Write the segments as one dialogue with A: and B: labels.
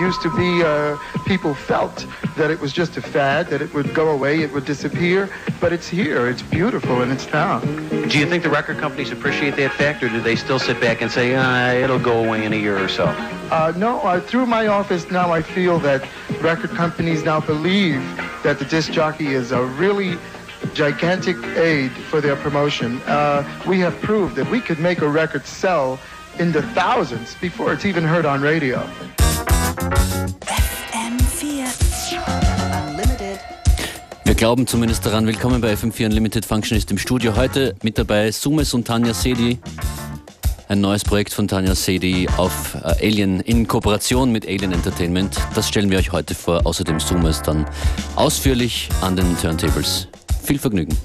A: used to be uh, people felt that it was just a fad, that it would go away, it would disappear, but it's here, it's beautiful, and it's now.
B: Do you think the record companies appreciate that fact, or do they still sit back and say, ah, it'll go away in a year or so?
A: Uh, no, uh, through my office now I feel that record companies now believe that the disc jockey is a really gigantic aid for their promotion. Uh, we have proved that we could make a record sell in the thousands before it's even heard on radio.
C: Glauben zumindest daran. Willkommen bei FM4 Unlimited Functionist im Studio. Heute mit dabei Sumes und Tanja Sedi. Ein neues Projekt von Tanja Sedi auf äh, Alien in Kooperation mit Alien Entertainment. Das stellen wir euch heute vor. Außerdem Sumes dann ausführlich an den Turntables. Viel Vergnügen.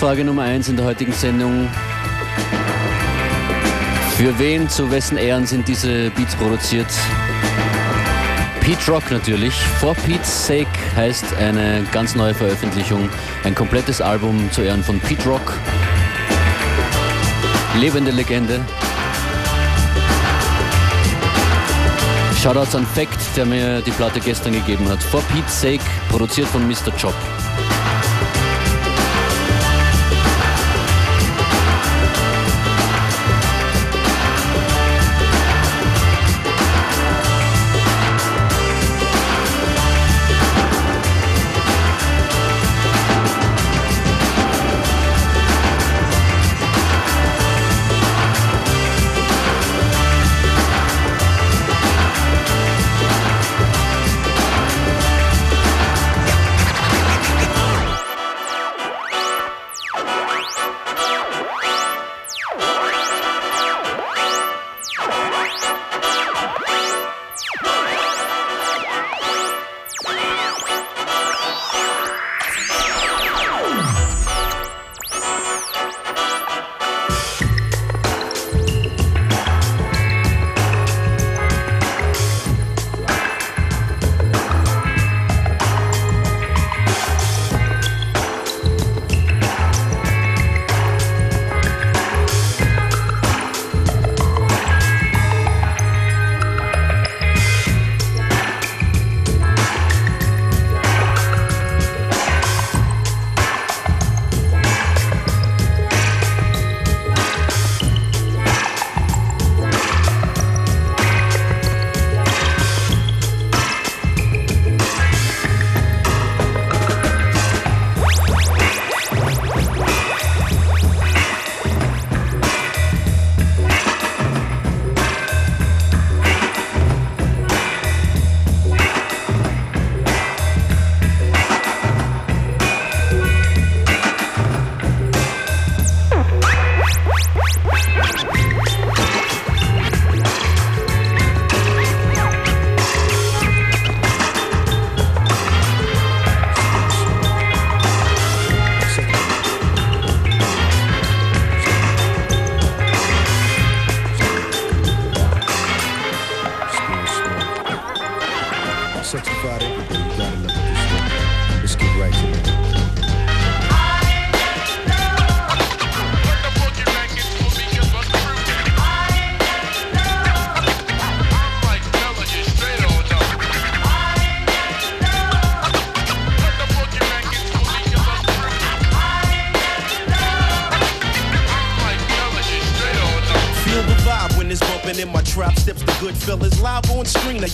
C: Quizfrage Nummer 1 in der heutigen Sendung. Für wen, zu wessen Ehren sind diese Beats produziert? Pete Rock natürlich. For Pete's Sake heißt eine ganz neue Veröffentlichung. Ein komplettes Album zu Ehren von Pete Rock. Lebende Legende. Shoutouts an Fact, der mir die Platte gestern gegeben hat. For Pete's Sake, produziert von Mr. Chop.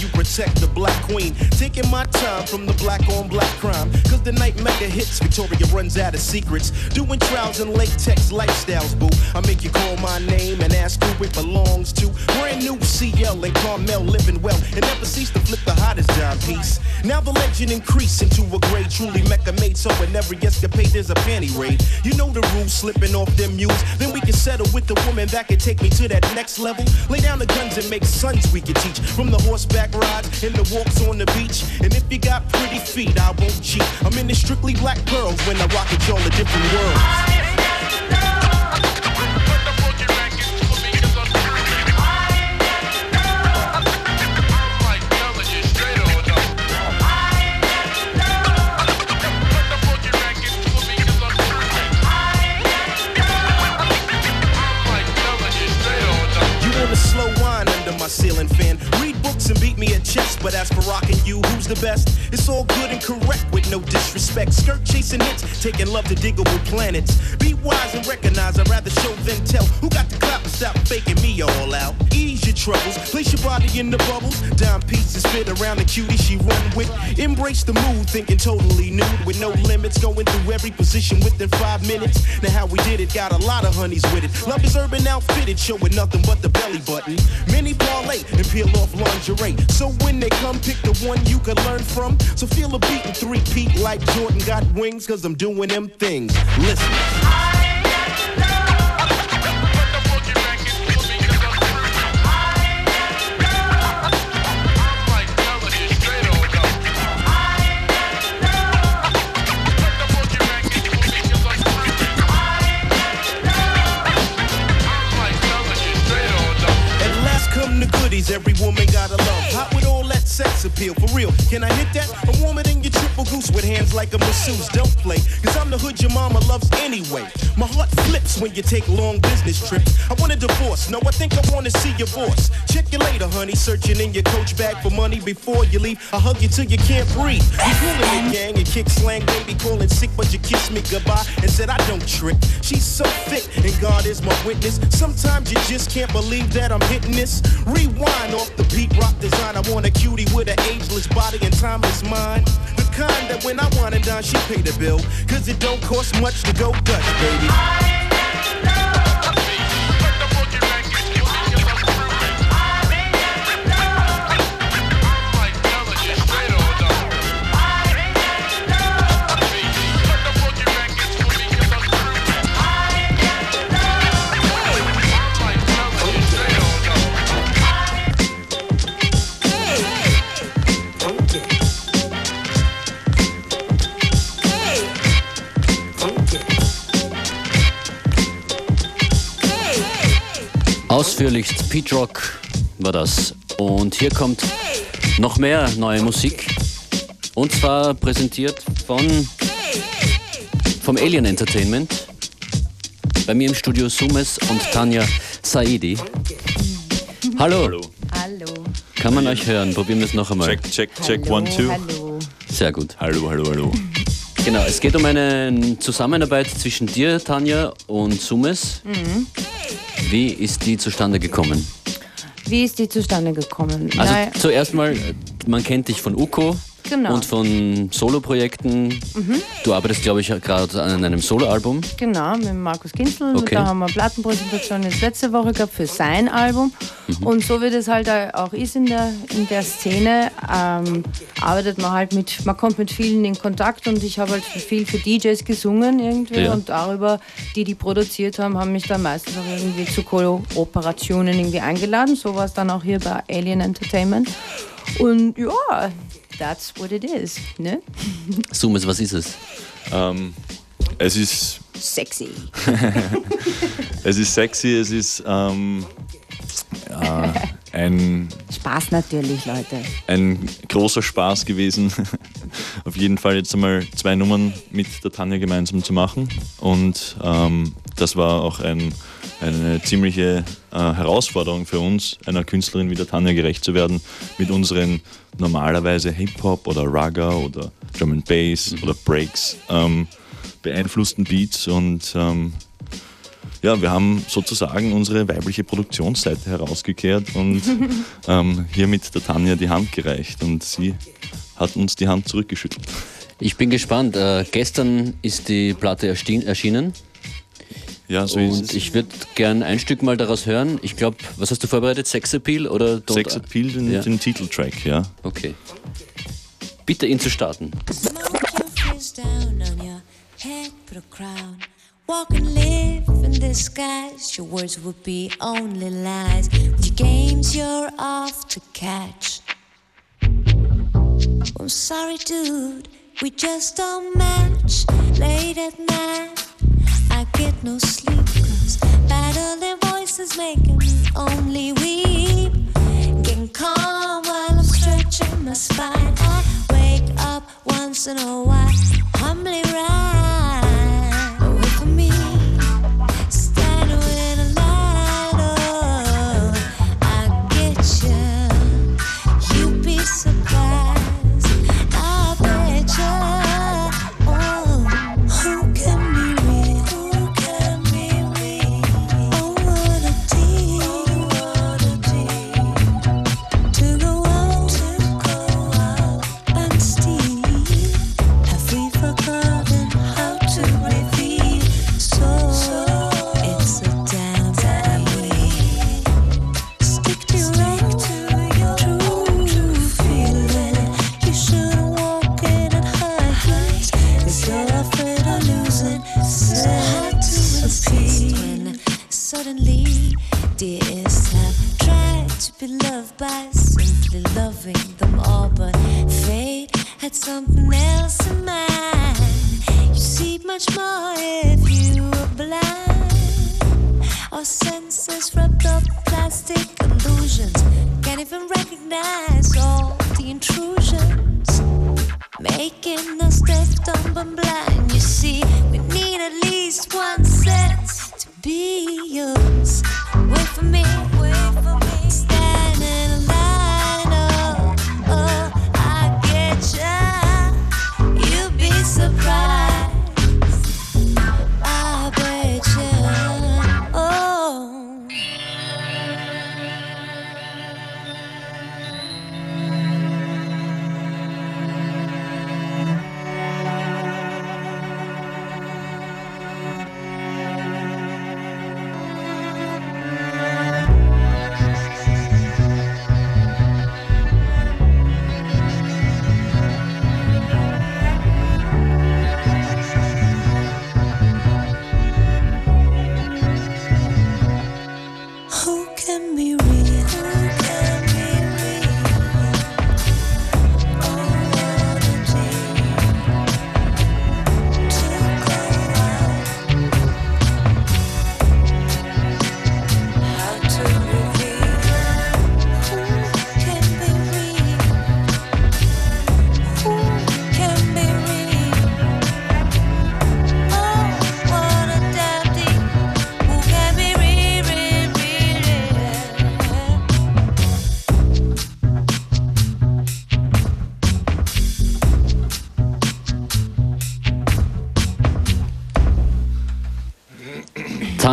D: Protect the black queen. Taking my time from the black on black crime. Cause the night mega hits, Victoria runs out of secrets. Doing trials and latex lifestyles, boo. I make you call my name and ask who it belongs to. Brand new CL and Carmel living well. And never cease to flip the hottest dime piece. Now the legend increased into a grade truly mecca made. So in every escapade, there's a panty raid. You know the rules, slipping off them mules. Then we can settle with the woman that can take me to that next level. Lay down the guns and make sons we can teach. From the horseback rides and the walks on the beach. And if you got pretty feet, I won't cheat. I'm in the strictly black pearls when I rock it, y'all a different world. But as for rocking you, who's the best? It's all good and correct with no disrespect. Skirt chasing hits, taking love to Digable Planets. Be wise and recognize, I'd rather show than tell. Who got the clap and stop faking me all out? Troubles, place your body in the bubbles. Dime pieces fit around the cutie she run with. Embrace the mood, thinking totally nude with no limits. Going through every position within five minutes. Now how we did it, got a lot of honeys with it. Love is urban outfitted, showing nothing but the belly button. Many parlay and peel off lingerie. So when they come, pick the one you can learn from. So feel a beat and three peat like Jordan got wings, cause I'm doing them things. Listen. Can I hit that? With hands like a masseuse. Don't play, cause I'm the hood your mama loves anyway. My heart flips when you take long business trips. I want a divorce, no, I think I wanna see your boss. Check you later, honey. Searching in your coach bag for money before you leave. I hug you till you can't breathe. You fooling the gang and kick slang, baby, calling sick, but you kiss me goodbye and said I don't trick. She's so thick, and God is my witness. Sometimes you just can't believe that I'm hitting this. Rewind off the beat, rock design. I want a cutie with an ageless body and timeless mind. Kind that when I want it down, she pay the bill. Cause it don't cost much to go Dutch, baby.
C: Ausführlichst Pete Rock war das. Und hier kommt noch mehr neue Musik. Und zwar präsentiert von vom Alien Entertainment. Bei mir im Studio Sumes und Tanja Saidi. Hallo.
E: Hallo.
F: Hallo.
C: Kann man euch hören? Probieren wir es noch einmal.
E: Check, check, check,
F: hallo,
E: one, two.
F: Hallo.
C: Sehr gut.
E: Hallo, hallo, hallo.
C: Genau, es geht um eine Zusammenarbeit zwischen dir, Tanja, und Sumes.
F: Mhm.
C: Wie ist die zustande gekommen?
F: Wie ist die zustande gekommen?
C: Also
F: Nein,
C: zuerst mal, man kennt dich von UCO
F: Genau. Mhm.
C: und von Soloprojekten. Du arbeitest, glaube ich, gerade an einem Soloalbum.
F: genau, mit Markus Kinzel.
C: Okay.
F: Da haben wir Plattenpräsentation jetzt letzte Woche gehabt für sein Album.
C: Mhm.
F: Und so wie das halt auch ist in der, in der Szene, ähm, arbeitet man halt mit, man kommt mit vielen in Kontakt und ich habe halt viel für DJs gesungen irgendwie
C: Ja.
F: und darüber, die die produziert haben, haben mich dann meistens auch irgendwie zu Kooperationen irgendwie eingeladen. So war es dann auch hier bei Alien Entertainment. Und ja, that's what it is, ne?
C: Sumes, was ist es?
E: Ähm, es, ist,
F: Sexy.
E: es ist sexy, es ist ähm, ja, ein,
F: Spaß natürlich, Leute.
E: ein großer Spaß gewesen. Auf jeden Fall jetzt einmal zwei Nummern mit der Tanja gemeinsam zu machen. Und ähm, das war auch ein, eine ziemliche äh, Herausforderung für uns, einer Künstlerin wie der Tanja gerecht zu werden, mit unseren normalerweise Hip-Hop oder Raga oder Drum and Bass oder Breaks ähm, beeinflussten Beats. Und ähm, ja, wir haben sozusagen unsere weibliche Produktionsseite herausgekehrt und ähm, hier mit der Tanja die Hand gereicht und sie hat uns die Hand zurückgeschüttelt.
C: Ich bin gespannt. Äh, gestern ist die Platte erschien- erschienen
E: Ja, so ist
C: und
E: es.
C: ich würde gern ein Stück mal daraus hören. Ich glaube, was hast du vorbereitet? Sex Appeal oder Don't
E: Sex Appeal, den,
C: Ja.
E: den Titeltrack, ja.
C: Okay. Bitte ihn zu starten.
G: Smoke your face down on your head, put a crown. Walk and live in disguise. Your words would be only lies. With your games, you're off to catch. I'm sorry, dude, we just don't match. Late at night, I get no sleep. Cause battling voices making me only weep. Getting calm while I'm stretching my spine. I wake up once in a while, humbly rise.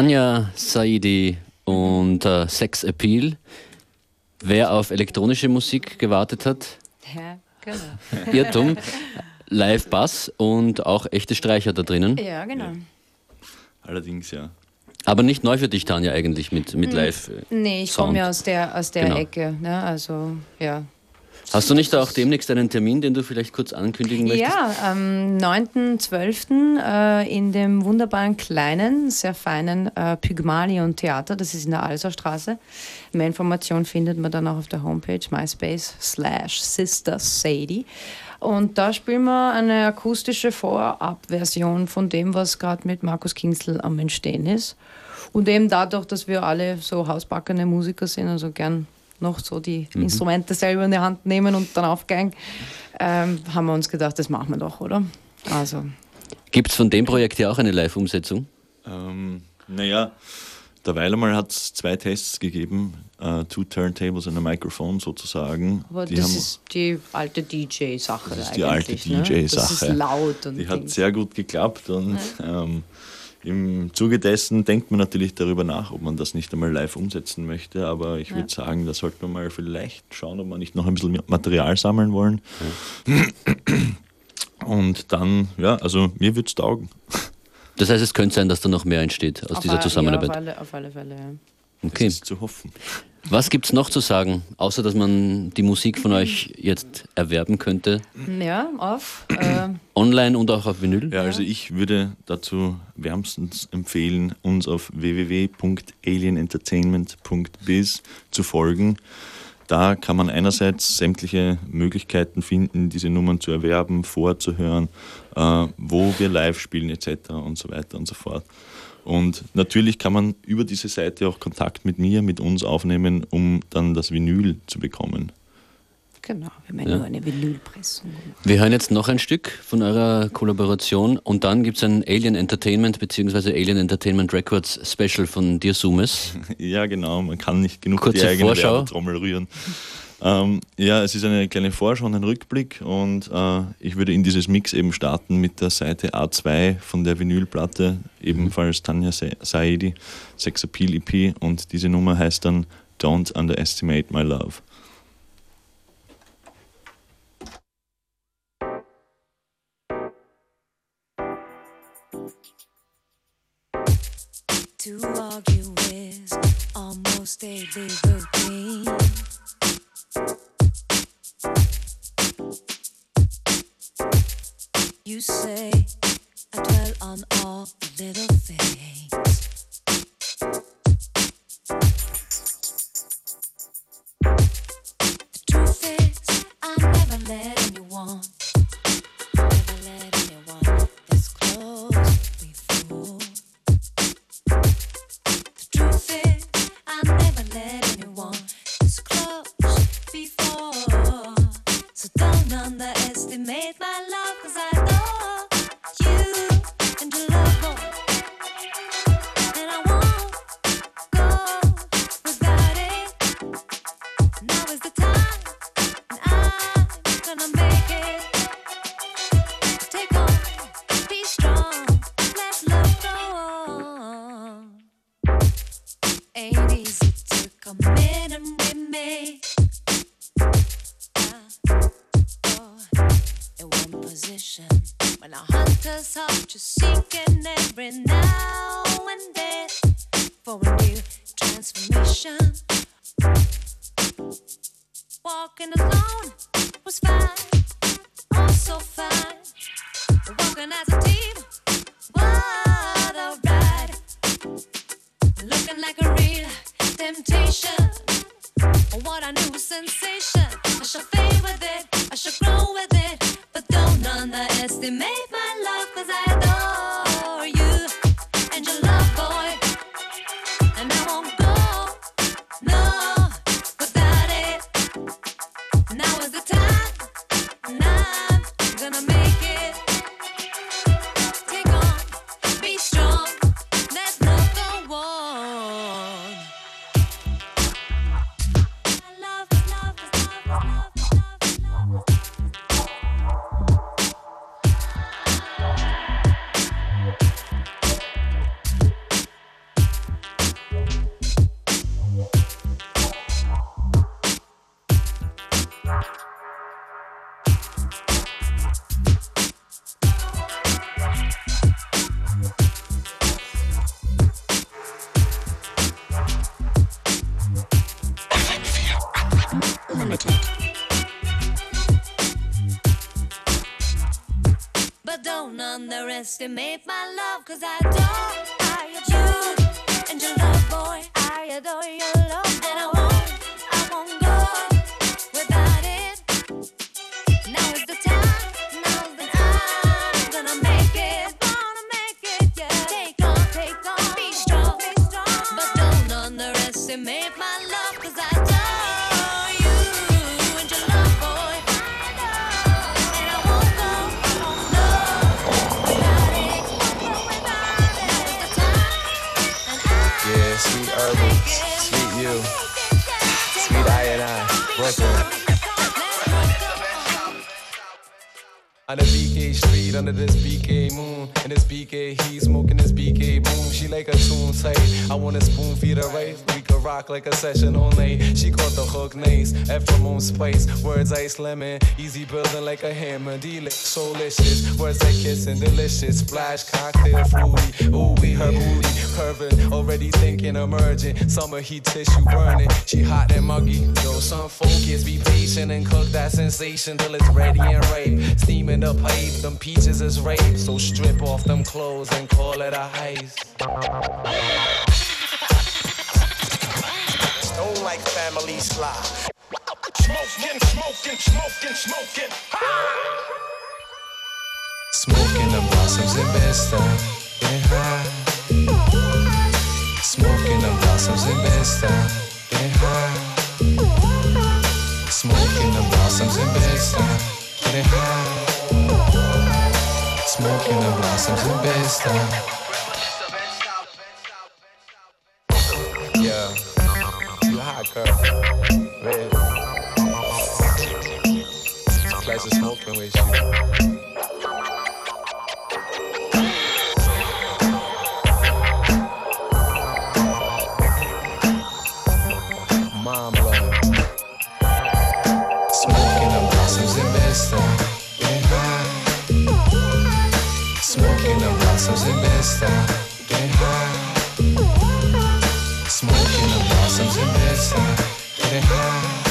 C: Tanja Saidi und äh, Sex Appeal. Wer auf elektronische Musik gewartet hat,
F: Ja, genau.
C: Irrtum. Live Bass und auch echte Streicher da drinnen.
F: Ja, genau.
E: Allerdings, ja.
C: Aber nicht neu für dich, Tanja, eigentlich mit, mit Live. äh,
F: Nee, ich komme ja aus der, aus der
C: Genau.
F: Ecke. Ne? Also, ja.
C: Hast du nicht auch demnächst einen Termin, den du vielleicht kurz ankündigen möchtest?
F: Ja, am 9.12. Äh, in dem wunderbaren kleinen, sehr feinen äh, Pygmalion Theater, das ist in der Alserstraße. Mehr Informationen findet man dann auch auf der Homepage myspace slash Sister Sadie. Und da spielen wir eine akustische Vorabversion von dem, was gerade mit Markus Kingsel am Entstehen ist. Und eben dadurch, dass wir alle so hausbackene Musiker sind, also gern noch so die Instrumente selber in die Hand nehmen und dann aufgehen, ähm, haben wir uns gedacht, das machen wir doch, oder? Also,
C: Gibt es von dem Projekt ja auch eine Live-Umsetzung?
E: Ähm, naja, derweil einmal hat es zwei Tests gegeben, äh, two Turntables und ein Mikrofon sozusagen.
F: aber
E: die
F: das
E: haben,
F: ist die alte DJ-Sache.
E: das ist die alte
F: eigentlich, ne?
E: DJ-Sache.
F: Das ist laut und
E: Die hat
F: Ding.
E: sehr gut geklappt und ähm, im Zuge dessen denkt man natürlich darüber nach, ob man das nicht einmal live umsetzen möchte. Aber ich würde sagen, da sollte man mal vielleicht schauen, ob wir nicht noch ein bisschen Material sammeln wollen. Und dann, ja, also mir würde es taugen.
C: Das heißt, es könnte sein, dass da noch mehr entsteht aus
F: Auf
C: dieser Zusammenarbeit.
F: Ja, auf, alle, auf alle Fälle, ja.
C: Okay.
E: Es ist zu hoffen.
C: Was gibt es noch zu sagen, außer dass man die Musik von euch jetzt erwerben könnte?
F: Ja, auf. Äh,
C: Online und auch auf Vinyl?
E: Ja, also ich würde dazu wärmstens empfehlen, uns auf www.alienentertainment.biz zu folgen. Da kann man einerseits sämtliche Möglichkeiten finden, diese Nummern zu erwerben, vorzuhören, äh, wo wir live spielen etc. und so weiter und so fort. Und natürlich kann man über diese Seite auch Kontakt mit mir, mit uns aufnehmen, um dann das Vinyl zu bekommen.
F: genau, wir haben ja nur eine Vinylpressung.
C: Wir hören jetzt noch ein Stück von eurer Kollaboration und dann gibt es ein Alien Entertainment bzw. Alien Entertainment Records Special von dir, Sumes.
E: Ja, genau, man kann nicht genug
C: Kurze
E: die eigene
C: Vorschau.
E: Werbetrommel rühren. Ähm, ja, es ist eine kleine Vorschau und ein Rückblick und äh, ich würde in dieses Mix eben starten mit der Seite A2 von der Vinylplatte, ebenfalls Tanja Sa- Saidi, Sex Appeal EP und diese Nummer heißt dann Don't Underestimate My Love.
G: Walking alone was fine, oh so fine. Walking as a team, what a ride. Looking like a real temptation. What a new sensation. I shall fade with it, I shall grow with it. But don't underestimate my love, cause I adore underestimate my love, cause I adore
H: On the BK street, under this BK moon, and this BK heat, smoking this BK boom. She like a tune tight. I wanna spoon feed her right. We could rock like a session all night. She caught the hook, nice. After moon spice, words ice lemon, easy building like a hammer. Delicious, so delicious. Words like kissing, delicious. Splash cocktail fruity. Ooh, we her booty curving. Already thinking emerging. Summer heat tissue burning. She hot and muggy. Yo, some focus, be patient and cook that sensation till it's ready and ripe. Steaming the pipe, them peaches is ripe. So strip off them clothes and call it a heist.
D: Stone like family slide. Smoking, smoking, smoking, smoking.
H: Smoking the blossoms in Vista. Get high. Smoking the blossoms in Vista. Get high. Smoking the blossoms in Vista. Get high. Smoking the blossoms in Vista. Yeah. You hot, girl. Red. Pleasure smoking with you. The blossoms in Vista. Get high. Smoking the blossoms in Vista. Get high.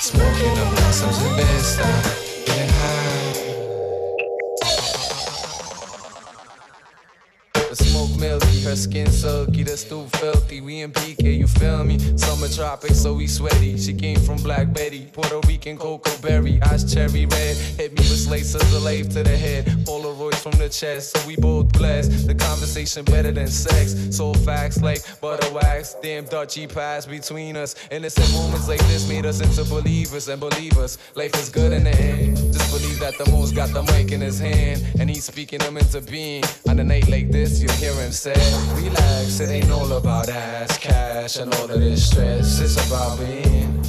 H: Smoking the blossoms in Vista. Get high. The smoke milky, her skin silky, the stoop filthy. We in PK, you feel me? Summer tropics, so we sweaty. She came from Black Betty, Puerto Rican cocoa berry, eyes cherry red. Hit me with slates of the lave to the head, Polaroids from the chest, so we both blessed. The conversation better than sex, so facts like butter wax. Damn Dutchy pass between us. Innocent moments like this made us into believers and believers. Life is good in the end. Just believe that the most got the mic in his hand, and he's speaking them into being. On a night like this, you hear him say, Relax, it ain't all about ass, cash, and all of this stress. It's about being.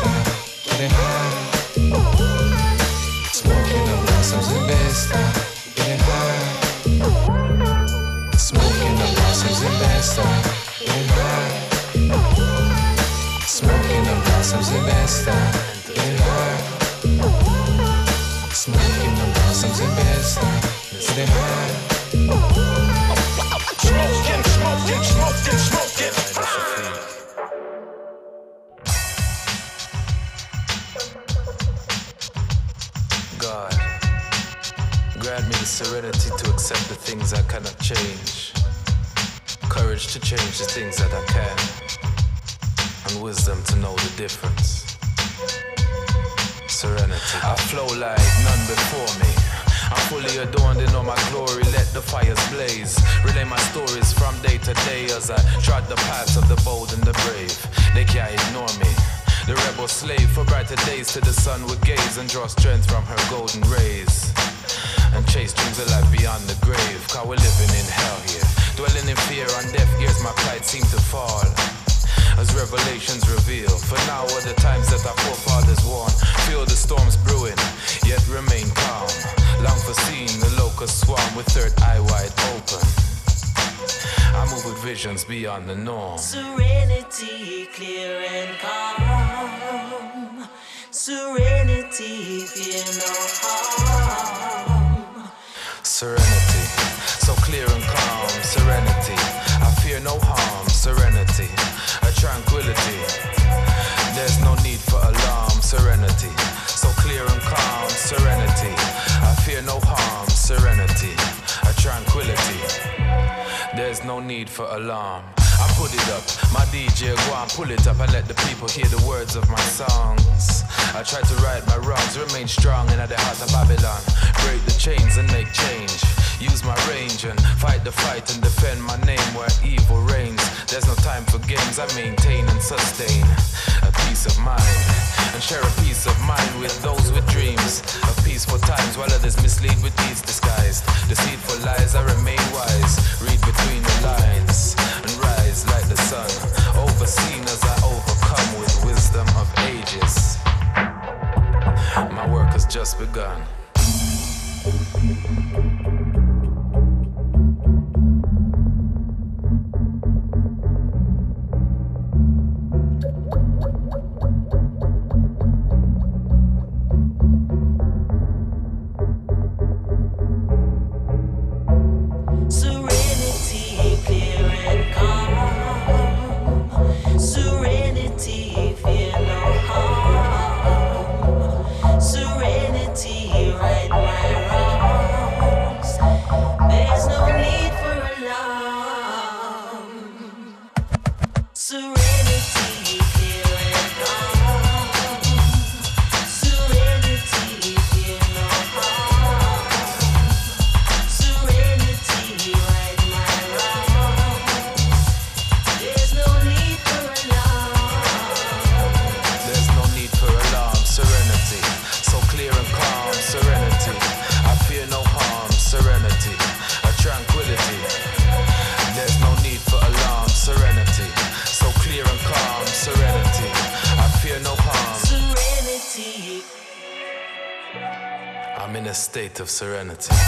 H: High. Smoking the blossoms in Vista. Get high. Smoking blossoms in high. Smoking blossoms in. Accept the things I cannot change, courage to change the things that I can, and wisdom to know the difference. Serenity. I flow like none before me. I'm fully adorned in all my glory. Let the fires blaze. Relay my stories from day to day as I trot the paths of the bold and the brave. They can't ignore me. The rebel slave for brighter days to the sun would gaze and draw strength from her golden rays and chase dreams of life beyond the grave. Cause we're living in hell here. Dwelling in fear on deaf ears, my pride seems to fall. As revelations reveal, for now are the times that our forefathers warn. Feel the storms brewing, yet remain calm. Long for seeing the locust swarm with third eye wide open.
I: I move with visions beyond the norm.
J: Serenity, clear and calm. Serenity, fear no harm
I: serenity. So clear and calm, serenity. I fear no harm, serenity. A tranquility. There's no need for alarm, serenity. So clear and calm, serenity. I fear no harm, serenity. A tranquility. There's no need for alarm. I put it up, my DJ go and pull it up and let the people hear the words of my songs. I try to right my wrongs, remain strong in the heart of Babylon. Break the chains and make change. Use my range and fight the fight and defend my name where evil reigns. There's no time for games, I maintain and sustain a peace of mind. And share a peace of mind with those with dreams of peaceful times while others mislead with deeds disguised. Deceitful lies, I remain wise. Read between the lines and rise like the sun. Overseen as I overcome with wisdom of ages. My work has just begun.
J: serenity.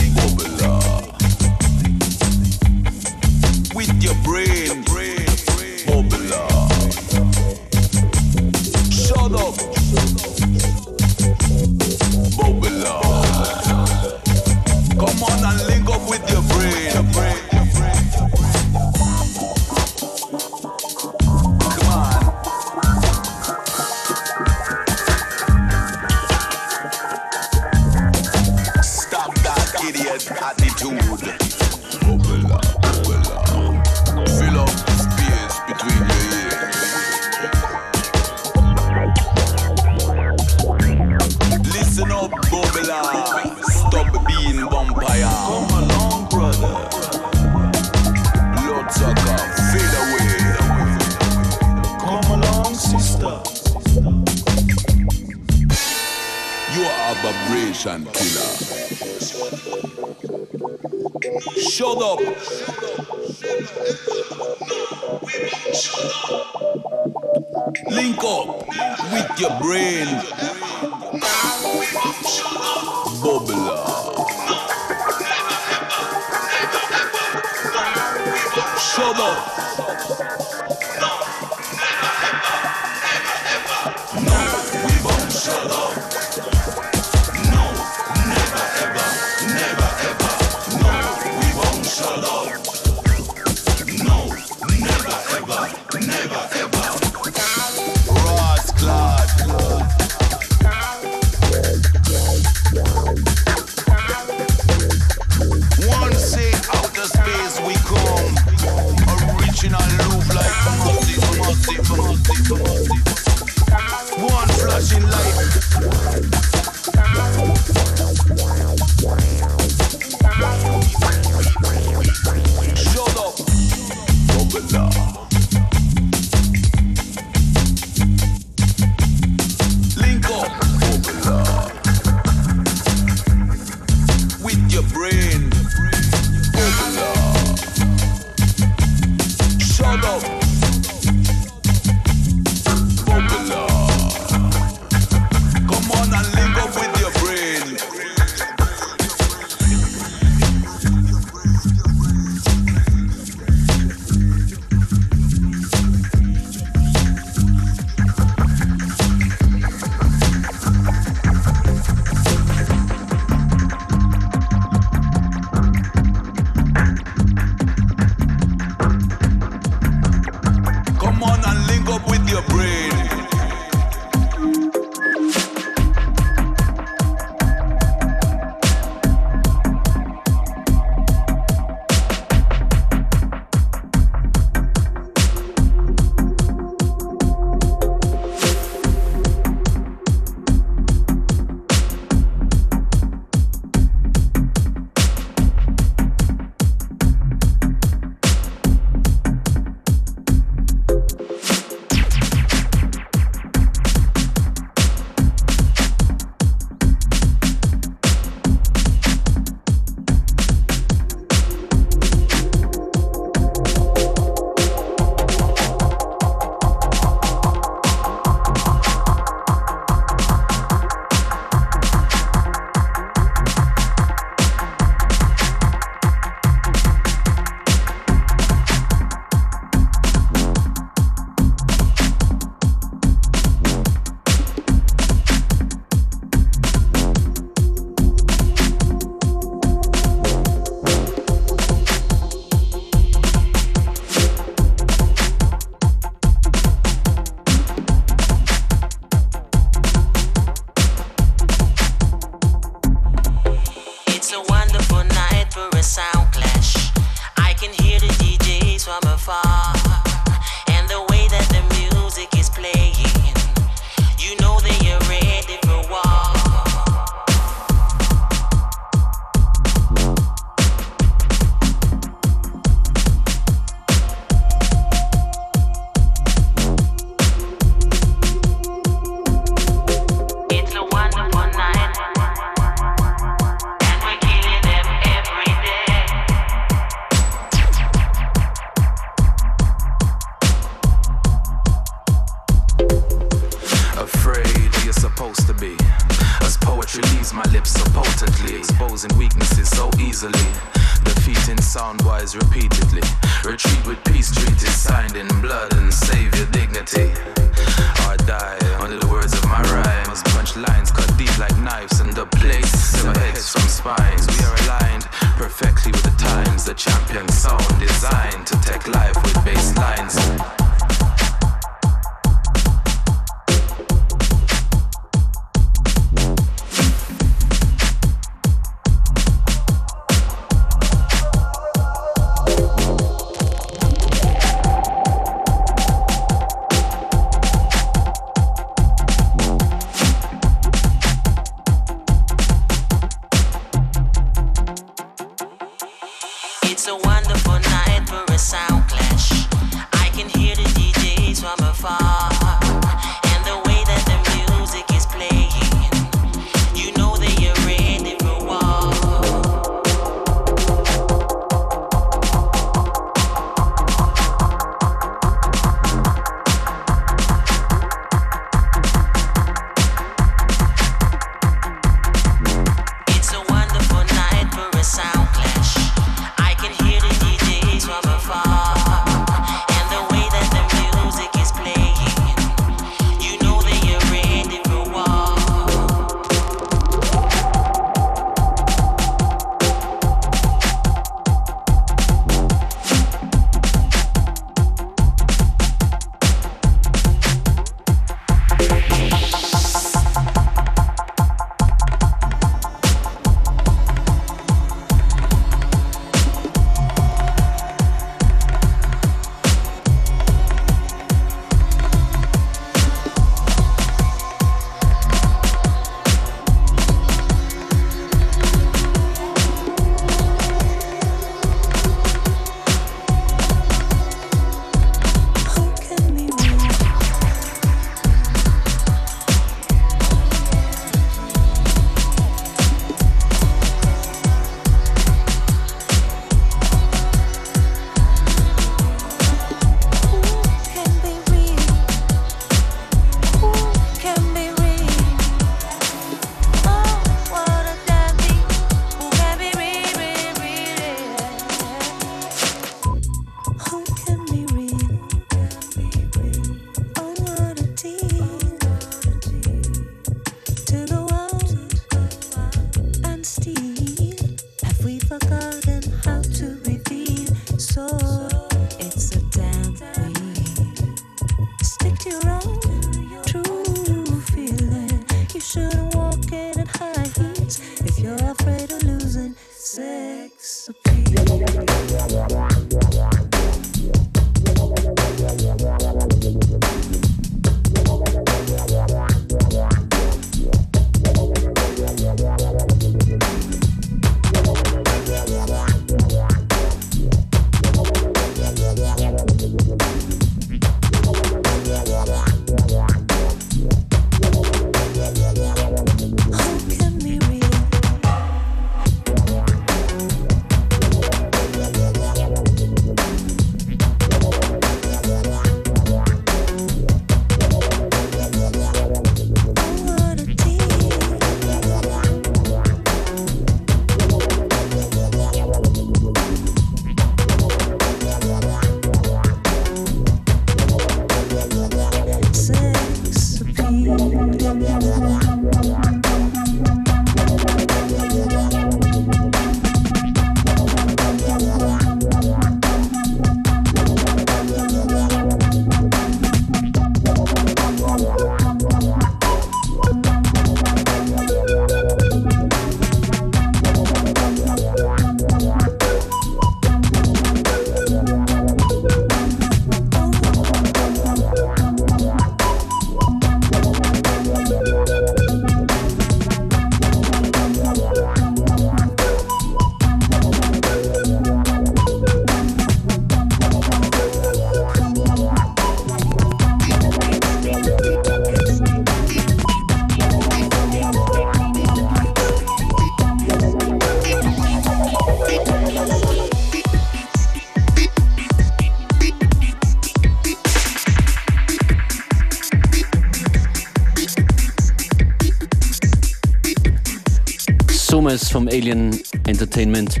C: Sumes vom Alien Entertainment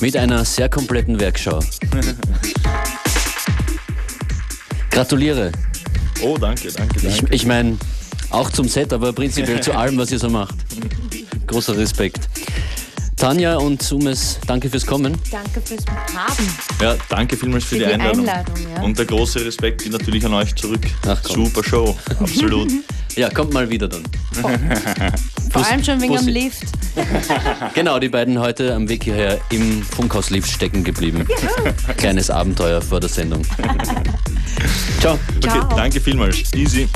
C: mit einer sehr kompletten Werkschau. Gratuliere.
E: Oh, danke, danke,
C: Ich,
E: danke.
C: ich meine, auch zum Set, aber prinzipiell zu allem, was ihr so macht. Großer Respekt. Tanja und Sumes, danke fürs Kommen.
F: Danke fürs Haben.
E: Ja, danke vielmals für,
F: Für
E: die,
F: die
E: Einladung.
F: Einladung, ja.
E: Und der große Respekt geht natürlich an euch zurück.
C: Ach, komm.
E: Super Show, absolut.
C: Ja, kommt mal wieder dann.
F: Vor allem schon wegen
C: Bussi.
F: dem Lift.
C: Genau, die beiden heute am Weg hierher im Funkhauslift stecken geblieben. Kleines Abenteuer vor der Sendung. Ciao.
E: Okay,
F: Ciao.
E: danke vielmals. Easy.